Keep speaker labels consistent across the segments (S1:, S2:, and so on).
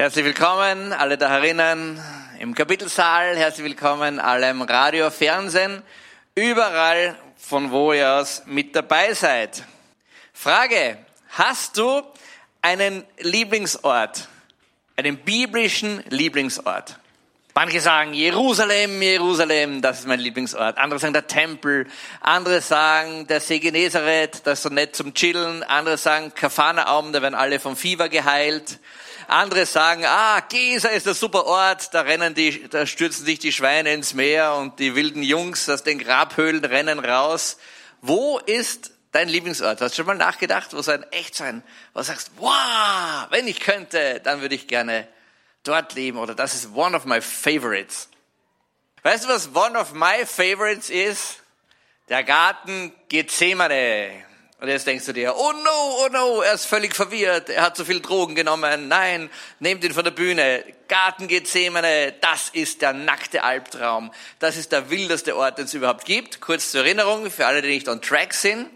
S1: Herzlich willkommen, alle da herinnen im Kapitelsaal. Herzlich willkommen, alle im Radio, Fernsehen, überall, von wo ihr aus mit dabei seid. Frage, hast du einen Lieblingsort? Einen biblischen Lieblingsort? Manche sagen Jerusalem, Jerusalem, das ist mein Lieblingsort. Andere sagen der Tempel. Andere sagen der See Genezareth, das ist so nett zum Chillen. Andere sagen Kafanaum, da werden alle vom Fieber geheilt. Andere sagen, ah, Gesa ist ein super Ort, da rennen die, da stürzen sich die Schweine ins Meer und die wilden Jungs aus den Grabhöhlen rennen raus. Wo ist dein Lieblingsort? Hast du schon mal nachgedacht, wo so ein echt sein, wo du sagst, wow, wenn ich könnte, dann würde ich gerne dort leben oder das ist one of my favorites. Weißt du, was one of my favorites ist? Der Garten Gethsemane. Und jetzt denkst du dir, oh no, oh no, er ist völlig verwirrt, er hat zu viel Drogen genommen. Nein, nehmt ihn von der Bühne. Garten das ist der nackte Albtraum. Das ist der wildeste Ort, den es überhaupt gibt. Kurz zur Erinnerung, für alle, die nicht on track sind.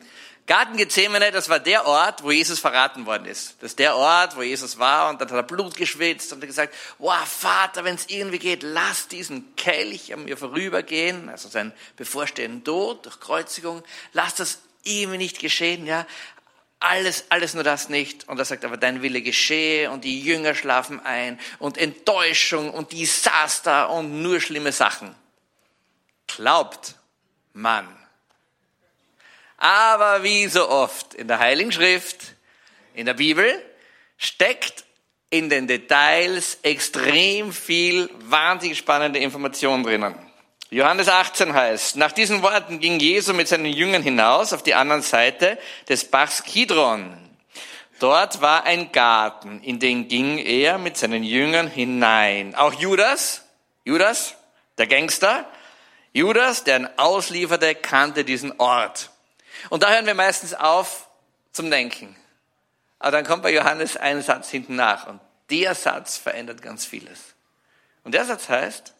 S1: Garten das war der Ort, wo Jesus verraten worden ist. Das ist der Ort, wo Jesus war und dann hat er Blut geschwitzt und hat gesagt, wow, Vater, wenn es irgendwie geht, lass diesen Kelch an mir vorübergehen, also seinen bevorstehenden Tod durch Kreuzigung, lass das ihm nicht geschehen, ja. Alles, alles nur das nicht. Und er sagt aber, dein Wille geschehe und die Jünger schlafen ein und Enttäuschung und Desaster und nur schlimme Sachen. Glaubt man. Aber wie so oft in der Heiligen Schrift, in der Bibel, steckt in den Details extrem viel wahnsinnig spannende Information drinnen. Johannes 18 heißt, nach diesen Worten ging Jesu mit seinen Jüngern hinaus auf die andere Seite des Bachs Kidron. Dort war ein Garten, in den ging er mit seinen Jüngern hinein. Auch Judas, Judas, der Gangster, Judas, der ihn auslieferte, kannte diesen Ort. Und da hören wir meistens auf zum Denken. Aber dann kommt bei Johannes ein Satz hinten nach und der Satz verändert ganz vieles. Und der Satz heißt,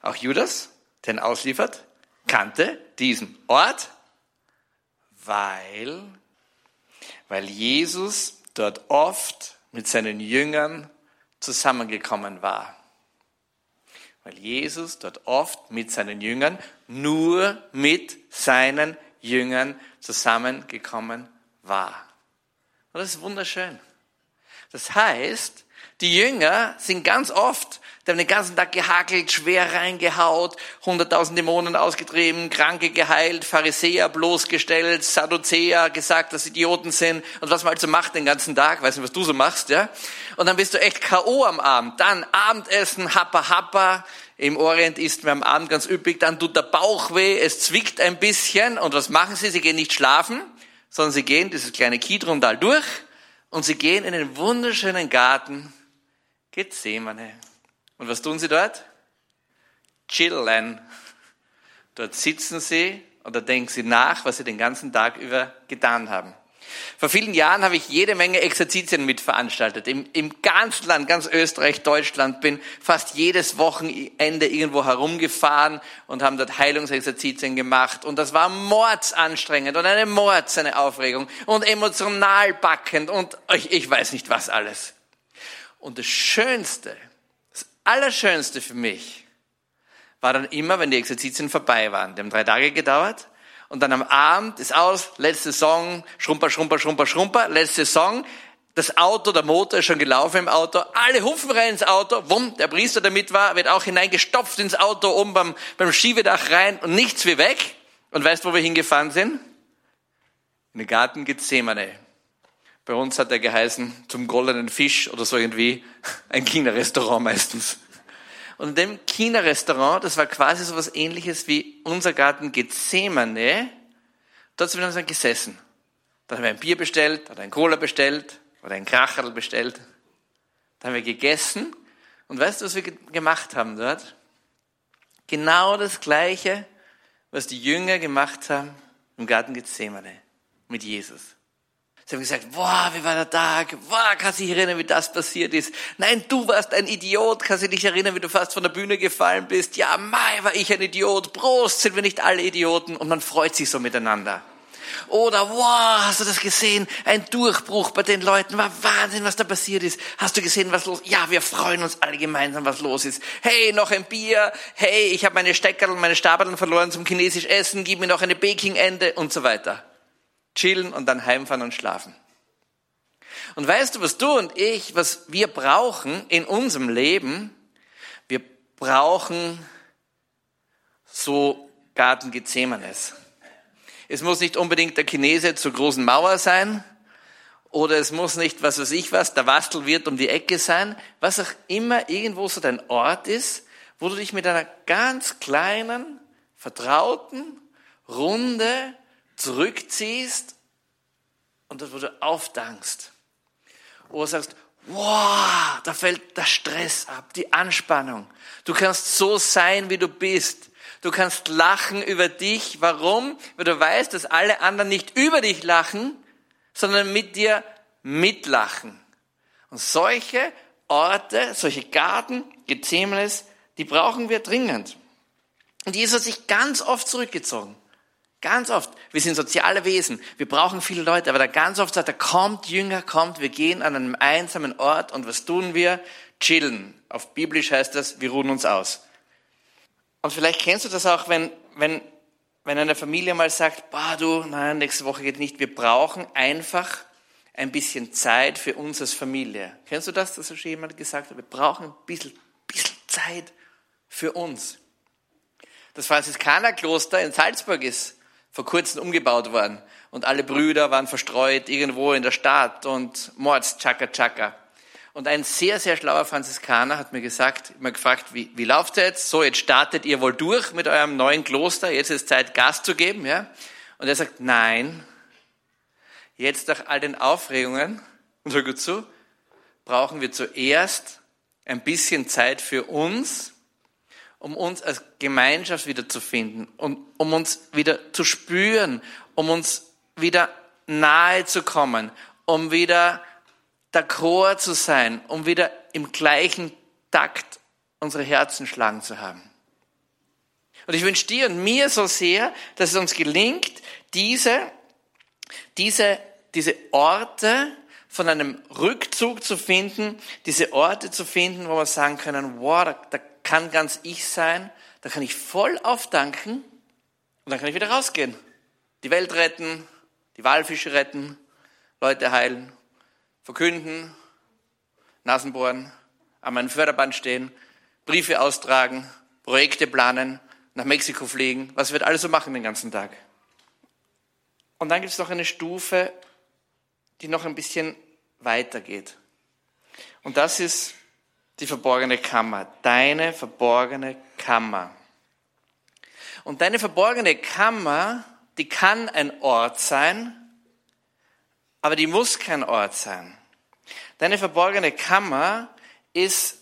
S1: auch Judas, den ausliefert, kannte diesen Ort, weil, weil Jesus dort oft mit seinen Jüngern zusammengekommen war. Weil Jesus dort oft mit seinen Jüngern, nur mit seinen Jüngern zusammengekommen war. Und das ist wunderschön. Das heißt, die Jünger sind ganz oft, die haben den ganzen Tag gehakelt, schwer reingehaut, hunderttausend Dämonen ausgetrieben, Kranke geheilt, Pharisäer bloßgestellt, Sadduzäer gesagt, dass Idioten sind und was man halt so macht den ganzen Tag, weiß nicht, was du so machst, ja. Und dann bist du echt K.O. am Abend. Dann Abendessen, Happa Happa. Im Orient isst man am Abend ganz üppig, dann tut der Bauch weh, es zwickt ein bisschen und was machen sie? Sie gehen nicht schlafen, sondern sie gehen dieses kleine Kidrondal durch und sie gehen in den wunderschönen Garten Gethsemane. Und was tun sie dort? Chillen. Dort sitzen sie oder denken sie nach, was sie den ganzen Tag über getan haben. Vor vielen Jahren habe ich jede Menge Exerzitien mitveranstaltet. Im, Im ganzen Land, ganz Österreich, Deutschland, bin fast jedes Wochenende irgendwo herumgefahren und haben dort Heilungsexerzitien gemacht. Und das war mordsanstrengend und eine Mords, eine Aufregung und emotional backend und ich, ich weiß nicht was alles. Und das Schönste, Allerschönste für mich war dann immer, wenn die Exerzitien vorbei waren. Die haben drei Tage gedauert. Und dann am Abend ist aus, letzte Song, Schrumper, Schrumper, Schrumper, Schrumper, letzte Song. Das Auto, der Motor ist schon gelaufen im Auto. Alle hufen rein ins Auto. Wumm, der Priester, der mit war, wird auch hineingestopft ins Auto, um beim, beim Schiebedach rein und nichts wie weg. Und weißt, wo wir hingefahren sind? In den Garten Gethsemane. Bei uns hat er geheißen, zum goldenen Fisch oder so irgendwie, ein China-Restaurant meistens. Und in dem China-Restaurant, das war quasi so was ähnliches wie unser Garten Gethsemane, dort sind wir dann gesessen. Dann haben wir ein Bier bestellt, oder ein Cola bestellt, oder ein Kracherl bestellt. Dann haben wir gegessen. Und weißt du, was wir gemacht haben dort? Genau das Gleiche, was die Jünger gemacht haben im Garten Gethsemane mit Jesus. Sie haben gesagt, boah, wie war der Tag? Boah, kannst du dich erinnern, wie das passiert ist? Nein, du warst ein Idiot. Kannst du dich erinnern, wie du fast von der Bühne gefallen bist? Ja, mai, war ich ein Idiot. Prost, sind wir nicht alle Idioten? Und man freut sich so miteinander. Oder, wow, hast du das gesehen? Ein Durchbruch bei den Leuten. War Wahnsinn, was da passiert ist. Hast du gesehen, was los? Ja, wir freuen uns alle gemeinsam, was los ist. Hey, noch ein Bier. Hey, ich habe meine Steckerl und meine Stabeln verloren zum chinesisch Essen. Gib mir noch eine Baking-Ende und so weiter. Chillen und dann heimfahren und schlafen. Und weißt du, was du und ich, was wir brauchen in unserem Leben? Wir brauchen so Garten Gethsemanes. Es muss nicht unbedingt der Chinese zur großen Mauer sein oder es muss nicht, was weiß ich was, der Wastel wird um die Ecke sein, was auch immer irgendwo so dein Ort ist, wo du dich mit einer ganz kleinen, vertrauten Runde zurückziehst und wo du aufdankst. Oder sagst, wow, da fällt der Stress ab, die Anspannung. Du kannst so sein, wie du bist. Du kannst lachen über dich. Warum? Weil du weißt, dass alle anderen nicht über dich lachen, sondern mit dir mitlachen. Und solche Orte, solche Garten, Gethsemanes, die brauchen wir dringend. Und Jesus hat sich ganz oft zurückgezogen. Ganz oft. Wir sind soziale Wesen. Wir brauchen viele Leute. Aber da ganz oft sagt er, kommt, Jünger, kommt, wir gehen an einem einsamen Ort und was tun wir? Chillen. Auf Biblisch heißt das, wir ruhen uns aus. Und vielleicht kennst du das auch, wenn, wenn, wenn eine Familie mal sagt, bah, du, nein, nächste Woche geht nicht. Wir brauchen einfach ein bisschen Zeit für uns als Familie. Kennst du das, dass schon jemand gesagt hat? Wir brauchen ein bisschen, bisschen Zeit für uns. Das Franziskanerkloster in Salzburg ist vor kurzem umgebaut worden und alle Brüder waren verstreut irgendwo in der Stadt und Mords, Chaka Chaka. Und ein sehr, sehr schlauer Franziskaner hat mir gesagt, mir gefragt, wie, wie läuft jetzt? So, jetzt startet ihr wohl durch mit eurem neuen Kloster, jetzt ist Zeit, Gas zu geben, ja? Und er sagt, nein, jetzt nach all den Aufregungen, und hör gut zu, brauchen wir zuerst ein bisschen Zeit für uns, um uns als Gemeinschaft wieder zu finden und um uns wieder zu spüren, um uns wieder nahe zu kommen, um wieder d'accord zu sein, um wieder im gleichen Takt unsere Herzen schlagen zu haben. Und ich wünsche dir und mir so sehr, dass es uns gelingt, diese, diese, diese Orte von einem Rückzug zu finden, diese Orte zu finden, wo wir sagen können, wow, da, da kann ganz ich sein, da kann ich voll aufdanken und dann kann ich wieder rausgehen. Die Welt retten, die Walfische retten, Leute heilen verkünden, Nasenbohren, an meinem Förderband stehen, Briefe austragen, Projekte planen, nach Mexiko fliegen, was wird alles so machen den ganzen Tag. Und dann gibt es noch eine Stufe, die noch ein bisschen weiter geht. Und das ist die verborgene Kammer, deine verborgene Kammer. Und deine verborgene Kammer, die kann ein Ort sein, aber die muss kein Ort sein. Deine verborgene Kammer ist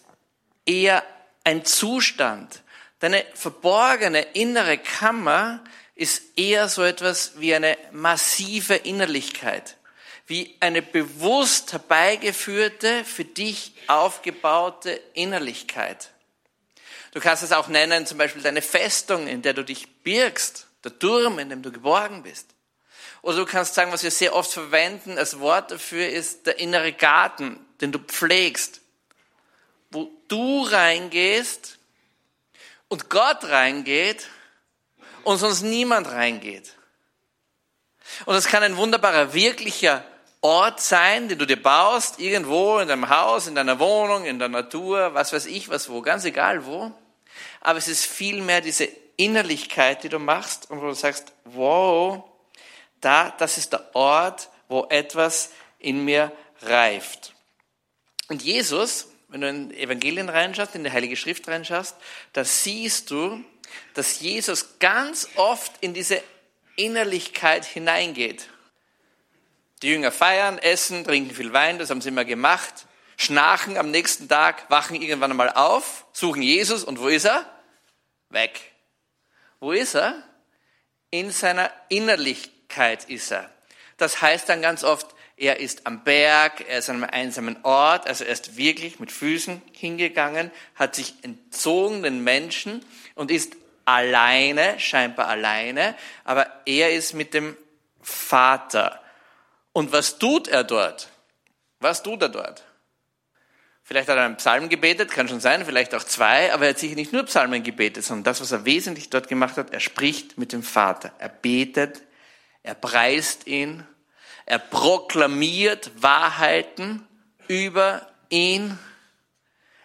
S1: eher ein Zustand. Deine verborgene innere Kammer ist eher so etwas wie eine massive Innerlichkeit, wie eine bewusst herbeigeführte, für dich aufgebaute Innerlichkeit. Du kannst es auch nennen, zum Beispiel deine Festung, in der du dich birgst, der Turm, in dem du geborgen bist. Oder du kannst sagen, was wir sehr oft verwenden als Wort dafür ist der innere Garten, den du pflegst, wo du reingehst und Gott reingeht und sonst niemand reingeht. Und es kann ein wunderbarer, wirklicher Ort sein, den du dir baust, irgendwo in deinem Haus, in deiner Wohnung, in der Natur, was weiß ich, was wo, ganz egal wo. Aber es ist vielmehr diese Innerlichkeit, die du machst und wo du sagst, wow, da, das ist der Ort, wo etwas in mir reift. Und Jesus, wenn du in Evangelien reinschaust, in die Heilige Schrift reinschaust, da siehst du, dass Jesus ganz oft in diese Innerlichkeit hineingeht. Die Jünger feiern, essen, trinken viel Wein, das haben sie immer gemacht, schnarchen am nächsten Tag, wachen irgendwann einmal auf, suchen Jesus und wo ist er? Weg. Wo ist er? In seiner Innerlichkeit ist er. Das heißt dann ganz oft, er ist am Berg, er ist an einem einsamen Ort, also er ist wirklich mit Füßen hingegangen, hat sich entzogen den Menschen und ist alleine, scheinbar alleine, aber er ist mit dem Vater. Und was tut er dort? Was tut er dort? Vielleicht hat er einen Psalm gebetet, kann schon sein, vielleicht auch zwei, aber er hat sicher nicht nur Psalmen gebetet, sondern das, was er wesentlich dort gemacht hat, er spricht mit dem Vater. Er betet, er preist ihn, er proklamiert Wahrheiten über ihn.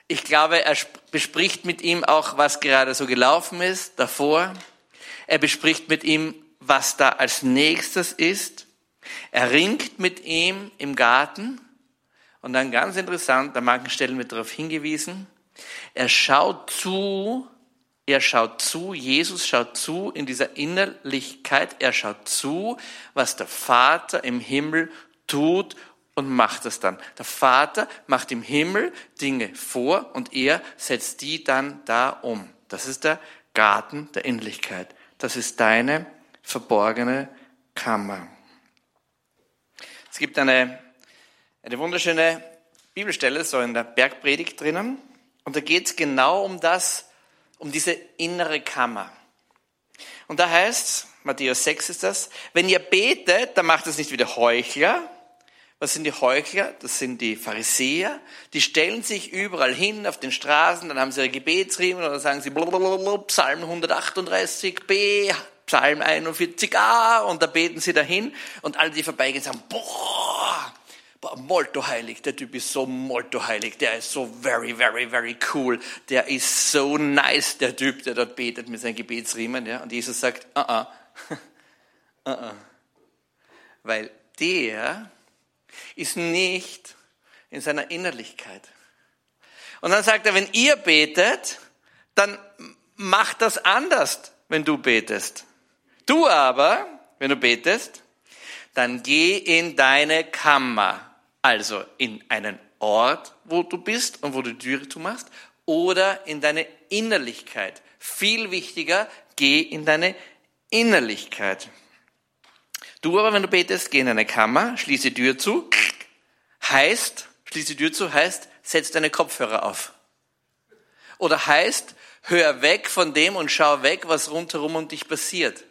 S1: Ich glaube, er bespricht mit ihm auch, was gerade so gelaufen ist davor. Er bespricht mit ihm, was da als nächstes ist. Er ringt mit ihm im Garten. Und dann ganz interessant, an manchen Stellen wird darauf hingewiesen, er schaut zu, er schaut zu, Jesus schaut zu in dieser Innerlichkeit, er schaut zu, was der Vater im Himmel tut und macht es dann. Der Vater macht im Himmel Dinge vor und er setzt die dann da um. Das ist der Garten der Innerlichkeit. Das ist deine verborgene Kammer. Es gibt eine eine wunderschöne Bibelstelle, so in der Bergpredigt drinnen. Und da geht es genau um das, um diese innere Kammer. Und da heißt Matthäus 6 ist das, wenn ihr betet, dann macht das nicht wie der Heuchler. Was sind die Heuchler? Das sind die Pharisäer. Die stellen sich überall hin auf den Straßen, dann haben sie ihre Gebetsriemen und dann sagen sie Psalm 138b, Psalm 41a und da beten sie dahin und alle, die vorbeigehen, sagen, boah, molto heilig, der Typ ist so molto heilig, der ist so very, very, very cool, der ist so nice, der Typ, der dort betet mit seinen Gebetsriemen, ja, und Jesus sagt, ah, uh ah, -uh. uh -uh. weil der ist nicht in seiner Innerlichkeit. Und dann sagt er, wenn ihr betet, dann macht das anders, wenn du betest. Du aber, wenn du betest, dann geh in deine Kammer also in einen Ort, wo du bist und wo du die Tür zu machst, oder in deine Innerlichkeit. Viel wichtiger, geh in deine Innerlichkeit. Du aber, wenn du betest, geh in eine Kammer, schließe die Tür zu. Heißt, schließe die Tür zu, heißt, setz deine Kopfhörer auf. Oder heißt, hör weg von dem und schau weg, was rundherum um dich passiert.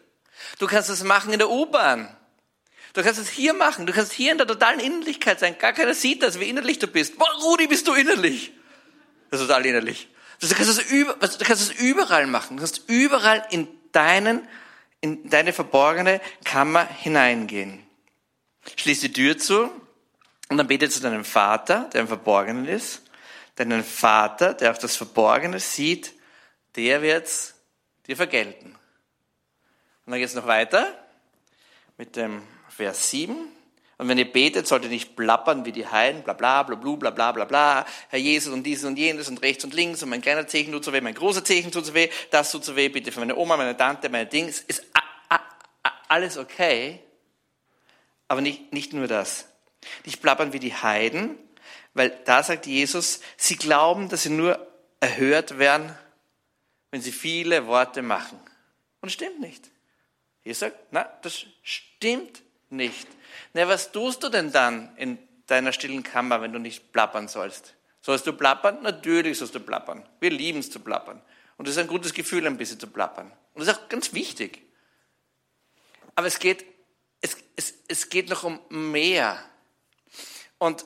S1: Du kannst das machen in der U-Bahn. Du kannst es hier machen. Du kannst hier in der totalen Innerlichkeit sein. Gar keiner sieht das, wie innerlich du bist. Boah, Rudi, bist du innerlich? Das ist total innerlich. Du kannst es über, du kannst es überall machen. Du kannst überall in deinen, in deine verborgene Kammer hineingehen. Schließ die Tür zu und dann bete zu deinem Vater, der im Verborgenen ist. Deinen Vater, der auch das Verborgene sieht, der wird's dir vergelten. Dann geht's noch weiter mit dem Vers 7. Und wenn ihr betet, sollt ihr nicht plappern wie die Heiden, bla bla bla bla bla bla bla, Herr Jesus und dieses und jenes und rechts und links und mein kleiner Zeichen tut so weh, mein großer Zeichen tut so weh, das tut so weh, bitte für meine Oma, meine Tante, meine Dings. Ist alles okay, aber nicht, nicht nur das. Nicht plappern wie die Heiden, weil da sagt Jesus, sie glauben, dass sie nur erhört werden, wenn sie viele Worte machen. Und es stimmt nicht. Jesus sagt, na, das stimmt nicht. Na, was tust du denn dann in deiner stillen Kammer, wenn du nicht plappern sollst? Sollst du plappern? Natürlich sollst du plappern. Wir lieben es zu plappern. Und es ist ein gutes Gefühl, ein bisschen zu plappern. Und das ist auch ganz wichtig. Aber es geht, es, es, es geht noch um mehr. Und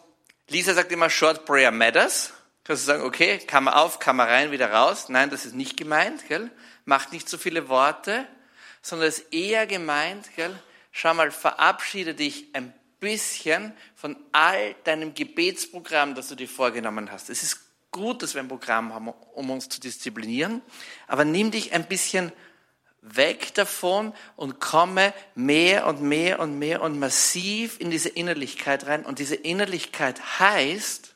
S1: Lisa sagt immer, Short Prayer Matters. Kannst du sagen, okay, Kammer auf, Kammer rein, wieder raus. Nein, das ist nicht gemeint, gell? Macht nicht so viele Worte, sondern es ist eher gemeint, gell? schau mal, verabschiede dich ein bisschen von all deinem Gebetsprogramm, das du dir vorgenommen hast. Es ist gut, dass wir ein Programm haben, um uns zu disziplinieren, aber nimm dich ein bisschen weg davon und komme mehr und mehr und mehr und massiv in diese Innerlichkeit rein. Und diese Innerlichkeit heißt,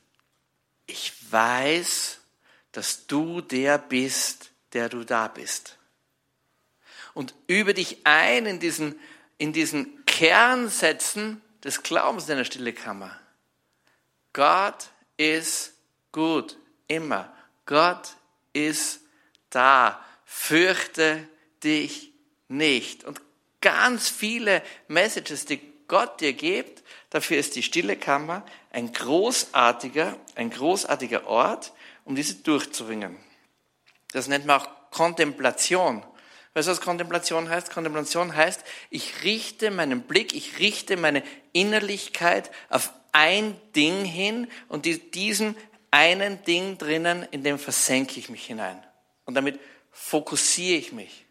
S1: ich weiß, dass du der bist, der du da bist. Und übe dich ein in diesen in diesen Kernsätzen des Glaubens in der stille Kammer. Gott ist gut, immer. Gott ist da. Fürchte dich nicht. Und ganz viele Messages, die Gott dir gibt, dafür ist die stille Kammer ein großartiger, ein großartiger Ort, um diese durchzuringen. Das nennt man auch Kontemplation. Weißt du, was Kontemplation heißt? Kontemplation heißt, ich richte meinen Blick, ich richte meine Innerlichkeit auf ein Ding hin und diesem einen Ding drinnen, in dem versenke ich mich hinein. Und damit fokussiere ich mich.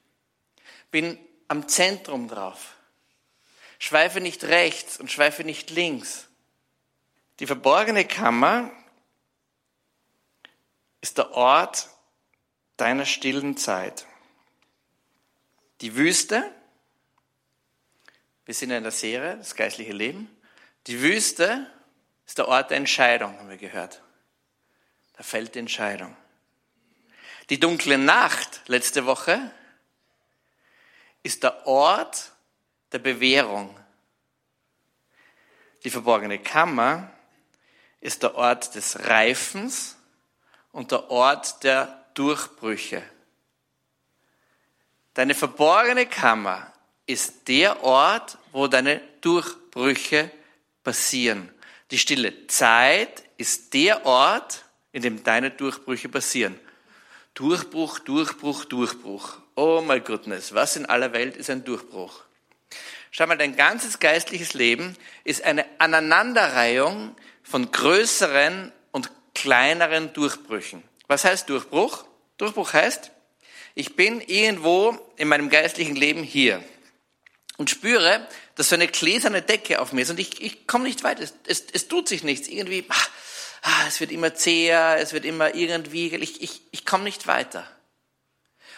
S1: Bin am Zentrum drauf. Schweife nicht rechts und schweife nicht links. Die verborgene Kammer ist der Ort deiner stillen Zeit. Die Wüste, wir sind in der Serie, das geistliche Leben. Die Wüste ist der Ort der Entscheidung, haben wir gehört. Da fällt die Entscheidung. Die dunkle Nacht letzte Woche ist der Ort der Bewährung. Die verborgene Kammer ist der Ort des Reifens und der Ort der Durchbrüche. Deine verborgene Kammer ist der Ort, wo deine Durchbrüche passieren. Die stille Zeit ist der Ort, in dem deine Durchbrüche passieren. Durchbruch, Durchbruch, Durchbruch. Oh my goodness, was in aller Welt ist ein Durchbruch? Schau mal, dein ganzes geistliches Leben ist eine Aneinanderreihung von größeren und kleineren Durchbrüchen. Was heißt Durchbruch? Durchbruch heißt, ich bin irgendwo in meinem geistlichen Leben hier und spüre, dass so eine gläserne Decke auf mir ist und ich, ich komme nicht weit. Es, es, es tut sich nichts. Irgendwie, ach, ah, es wird immer zäher, es wird immer irgendwie, ich, ich, ich komme nicht weiter.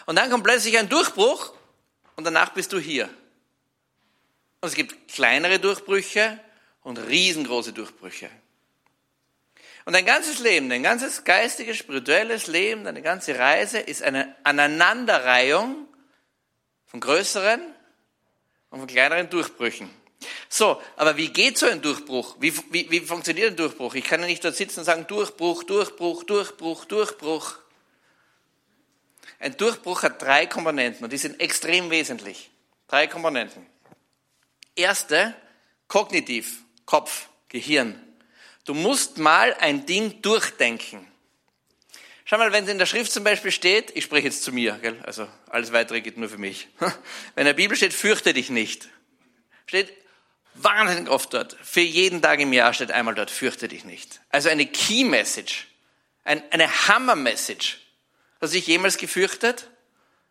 S1: Und dann kommt plötzlich ein Durchbruch und danach bist du hier. Und es gibt kleinere Durchbrüche und riesengroße Durchbrüche. Und dein ganzes Leben, dein ganzes geistiges, spirituelles Leben, deine ganze Reise ist eine Aneinanderreihung von größeren und von kleineren Durchbrüchen. So, aber wie geht so ein Durchbruch? Wie, wie, wie funktioniert ein Durchbruch? Ich kann ja nicht dort sitzen und sagen, Durchbruch, Durchbruch, Durchbruch, Durchbruch. Ein Durchbruch hat drei Komponenten und die sind extrem wesentlich. Drei Komponenten. Erste, kognitiv, Kopf, Gehirn. Du musst mal ein Ding durchdenken. Schau mal, wenn es in der Schrift zum Beispiel steht, ich spreche jetzt zu mir, gell? also alles weitere geht nur für mich. Wenn in der Bibel steht, fürchte dich nicht, steht wahnsinnig oft dort, für jeden Tag im Jahr steht einmal dort, fürchte dich nicht. Also eine Key Message, ein, eine Hammer Message. Hast du dich jemals gefürchtet?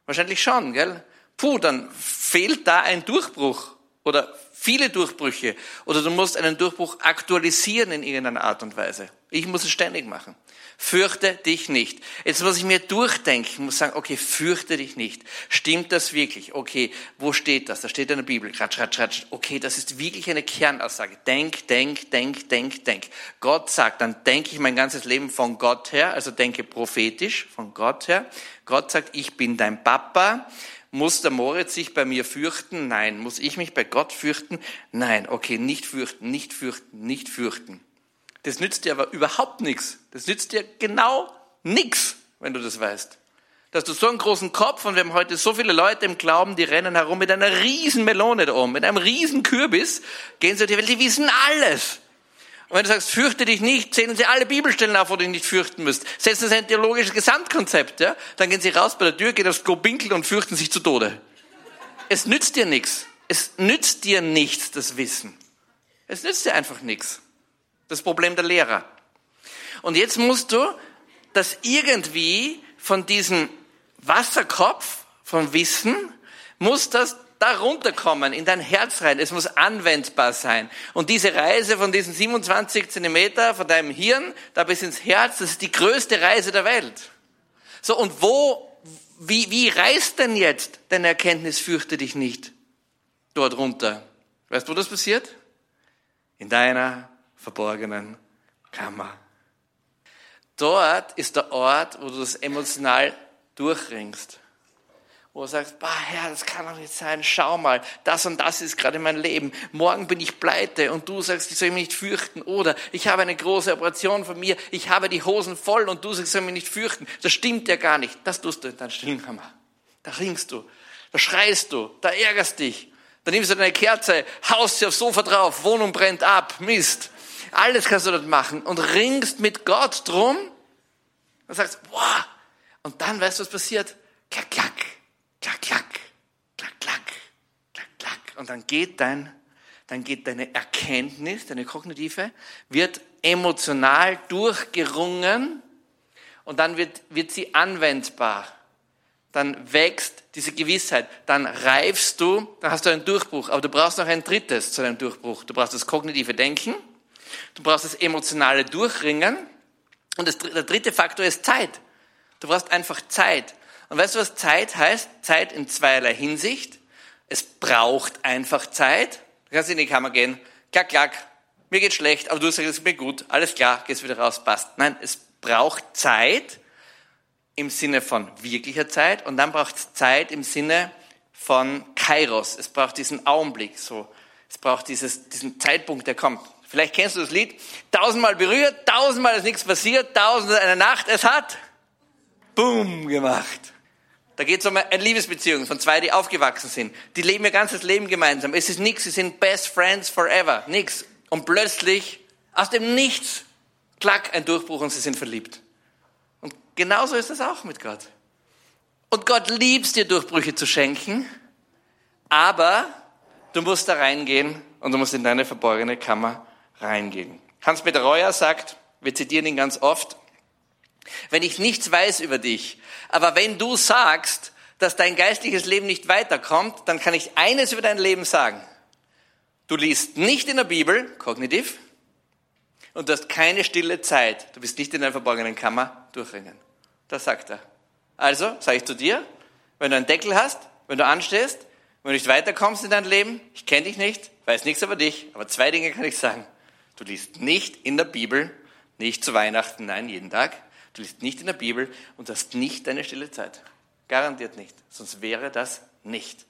S1: Wahrscheinlich schon, gell? Puh, dann fehlt da ein Durchbruch oder viele Durchbrüche oder du musst einen Durchbruch aktualisieren in irgendeiner Art und Weise. Ich muss es ständig machen. Fürchte dich nicht. Jetzt muss ich mir durchdenken, muss sagen, okay, fürchte dich nicht. Stimmt das wirklich? Okay, wo steht das? Da steht in der Bibel. Ratsch, ratsch, ratsch. Okay, das ist wirklich eine Kernaussage. Denk, denk, denk, denk, denk. Gott sagt, dann denke ich mein ganzes Leben von Gott her, also denke prophetisch von Gott her. Gott sagt, ich bin dein Papa. Muss der Moritz sich bei mir fürchten? Nein. Muss ich mich bei Gott fürchten? Nein. Okay, nicht fürchten, nicht fürchten, nicht fürchten. Das nützt dir aber überhaupt nichts. Das nützt dir genau nichts, wenn du das weißt. Dass du so einen großen Kopf und wir haben heute so viele Leute im Glauben, die rennen herum mit einer riesen Melone da oben, mit einem riesen Kürbis, gehen sie die Welt, die wissen alles. Und wenn du sagst, fürchte dich nicht, zählen sie alle Bibelstellen auf, wo du dich nicht fürchten müsst. Setzen sie ein theologisches Gesamtkonzept, ja? Dann gehen sie raus bei der Tür, gehen aufs Klo pinkeln und fürchten sich zu Tode. Es nützt dir nichts. Es nützt dir nichts, das Wissen. Es nützt dir einfach nichts. Das Problem der Lehrer. Und jetzt musst du das irgendwie von diesem Wasserkopf, vom Wissen, muss das da runterkommen, in dein Herz rein. Es muss anwendbar sein. Und diese Reise von diesen 27 Zentimeter von deinem Hirn da bis ins Herz, das ist die größte Reise der Welt. So, und wo, wie, wie reist denn jetzt deine Erkenntnis, fürchte dich nicht, dort runter? Weißt du, wo das passiert? In deiner verborgenen Kammer. Dort ist der Ort, wo du das emotional durchringst wo du sagst, bah, Herr, das kann doch nicht sein, schau mal, das und das ist gerade mein Leben, morgen bin ich pleite. Und du sagst, ich soll mich nicht fürchten. Oder ich habe eine große Operation von mir, ich habe die Hosen voll und du sagst, ich soll mich nicht fürchten, das stimmt ja gar nicht, das tust du in deinem Stillenkammer, da ringst du, da schreist du, da ärgerst dich, da nimmst du deine Kerze, haust sie aufs Sofa drauf, Wohnung brennt ab, Mist, alles kannst du dort machen. Und ringst mit Gott drum. Und sagst, boah, und dann weißt du, was passiert? Klack, klack, klack, klack. und dann geht dein, dann geht deine Erkenntnis, deine kognitive, wird emotional durchgerungen und dann wird, wird sie anwendbar. Dann wächst diese Gewissheit, dann reifst du, dann hast du einen Durchbruch, aber du brauchst noch ein drittes zu deinem Durchbruch. Du brauchst das kognitive Denken, du brauchst das emotionale Durchringen und das, der dritte Faktor ist Zeit. Du brauchst einfach Zeit. Und weißt du, was Zeit heißt? Zeit in zweierlei Hinsicht. Es braucht einfach Zeit. Du kannst in die Kammer gehen, klack, klack, mir geht schlecht, aber du sagst, es mir gut, alles klar, gehst wieder raus, passt. Nein, es braucht Zeit im Sinne von wirklicher Zeit und dann braucht es Zeit im Sinne von Kairos. Es braucht diesen Augenblick, so. Es braucht dieses, diesen Zeitpunkt, der kommt. Vielleicht kennst du das Lied. Tausendmal berührt, tausendmal ist nichts passiert, tausendmal eine Nacht, es hat Boom gemacht. Da geht es um eine Liebesbeziehung von zwei, die aufgewachsen sind. Die leben ihr ganzes Leben gemeinsam. Es ist nichts, sie sind best friends forever. Nix. Und plötzlich, aus dem Nichts, klack, ein Durchbruch und sie sind verliebt. Und genauso ist es auch mit Gott. Und Gott liebt dir Durchbrüche zu schenken, aber du musst da reingehen und du musst in deine verborgene Kammer reingehen. Hans-Peter Reuer sagt, wir zitieren ihn ganz oft, wenn ich nichts weiß über dich, aber wenn du sagst, dass dein geistliches Leben nicht weiterkommt, dann kann ich eines über dein Leben sagen. Du liest nicht in der Bibel, kognitiv, und du hast keine stille Zeit. Du bist nicht in deiner verborgenen Kammer durchringen. Das sagt er. Also, sage ich zu dir, wenn du einen Deckel hast, wenn du anstehst, wenn du nicht weiterkommst in dein Leben, ich kenne dich nicht, weiß nichts über dich, aber zwei Dinge kann ich sagen. Du liest nicht in der Bibel, nicht zu Weihnachten, nein, jeden Tag. Du liest nicht in der Bibel und hast nicht deine stille Zeit. Garantiert nicht. Sonst wäre das nicht.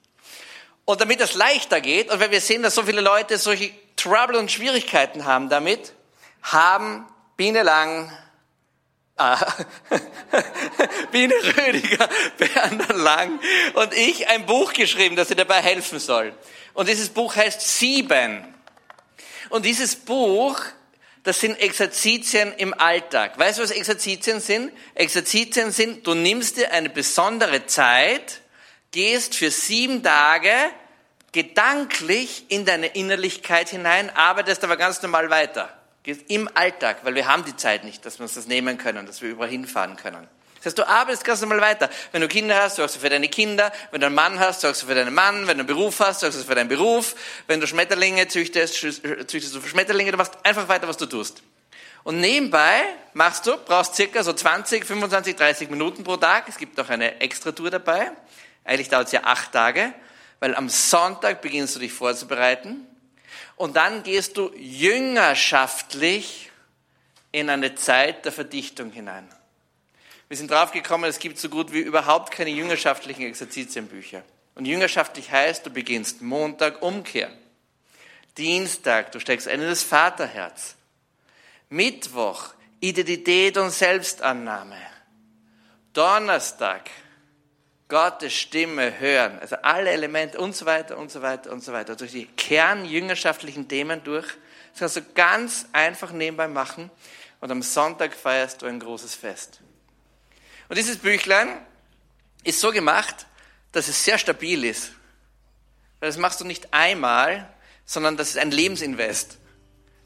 S1: Und damit es leichter geht, und wenn wir sehen, dass so viele Leute solche Trouble und Schwierigkeiten haben damit, haben Biene Lang, ah, Biene Rödiger, Bernd Lang und ich ein Buch geschrieben, das dir dabei helfen soll. Und dieses Buch heißt Sieben. Und dieses Buch das sind Exerzitien im Alltag. Weißt du, was Exerzitien sind? Exerzitien sind, du nimmst dir eine besondere Zeit, gehst für sieben Tage gedanklich in deine Innerlichkeit hinein, arbeitest aber ganz normal weiter. Gehst im Alltag, weil wir haben die Zeit nicht, dass wir uns das nehmen können, dass wir überall hinfahren können. Das heißt, du arbeitest ganz normal weiter. Wenn du Kinder hast, sorgst du für deine Kinder. Wenn du einen Mann hast, sorgst du für deinen Mann. Wenn du einen Beruf hast, sorgst du für deinen Beruf. Wenn du Schmetterlinge züchtest, züchtest du für Schmetterlinge. Du machst einfach weiter, was du tust. Und nebenbei machst du, brauchst circa so 20, 25, 30 Minuten pro Tag. Es gibt noch eine Extra-Tour dabei. Eigentlich dauert es ja acht Tage, weil am Sonntag beginnst du dich vorzubereiten. Und dann gehst du jüngerschaftlich in eine Zeit der Verdichtung hinein. Wir sind draufgekommen, es gibt so gut wie überhaupt keine jüngerschaftlichen Exerzitienbücher. Und jüngerschaftlich heißt, du beginnst Montag Umkehr. Dienstag, du steckst ein in das Vaterherz. Mittwoch, Identität und Selbstannahme. Donnerstag, Gottes Stimme hören. Also alle Elemente und so weiter und so weiter und so weiter. Durch die kernjüngerschaftlichen Themen durch. Das kannst du ganz einfach nebenbei machen. Und am Sonntag feierst du ein großes Fest. Und dieses Büchlein ist so gemacht, dass es sehr stabil ist. Weil das machst du nicht einmal, sondern das ist ein Lebensinvest.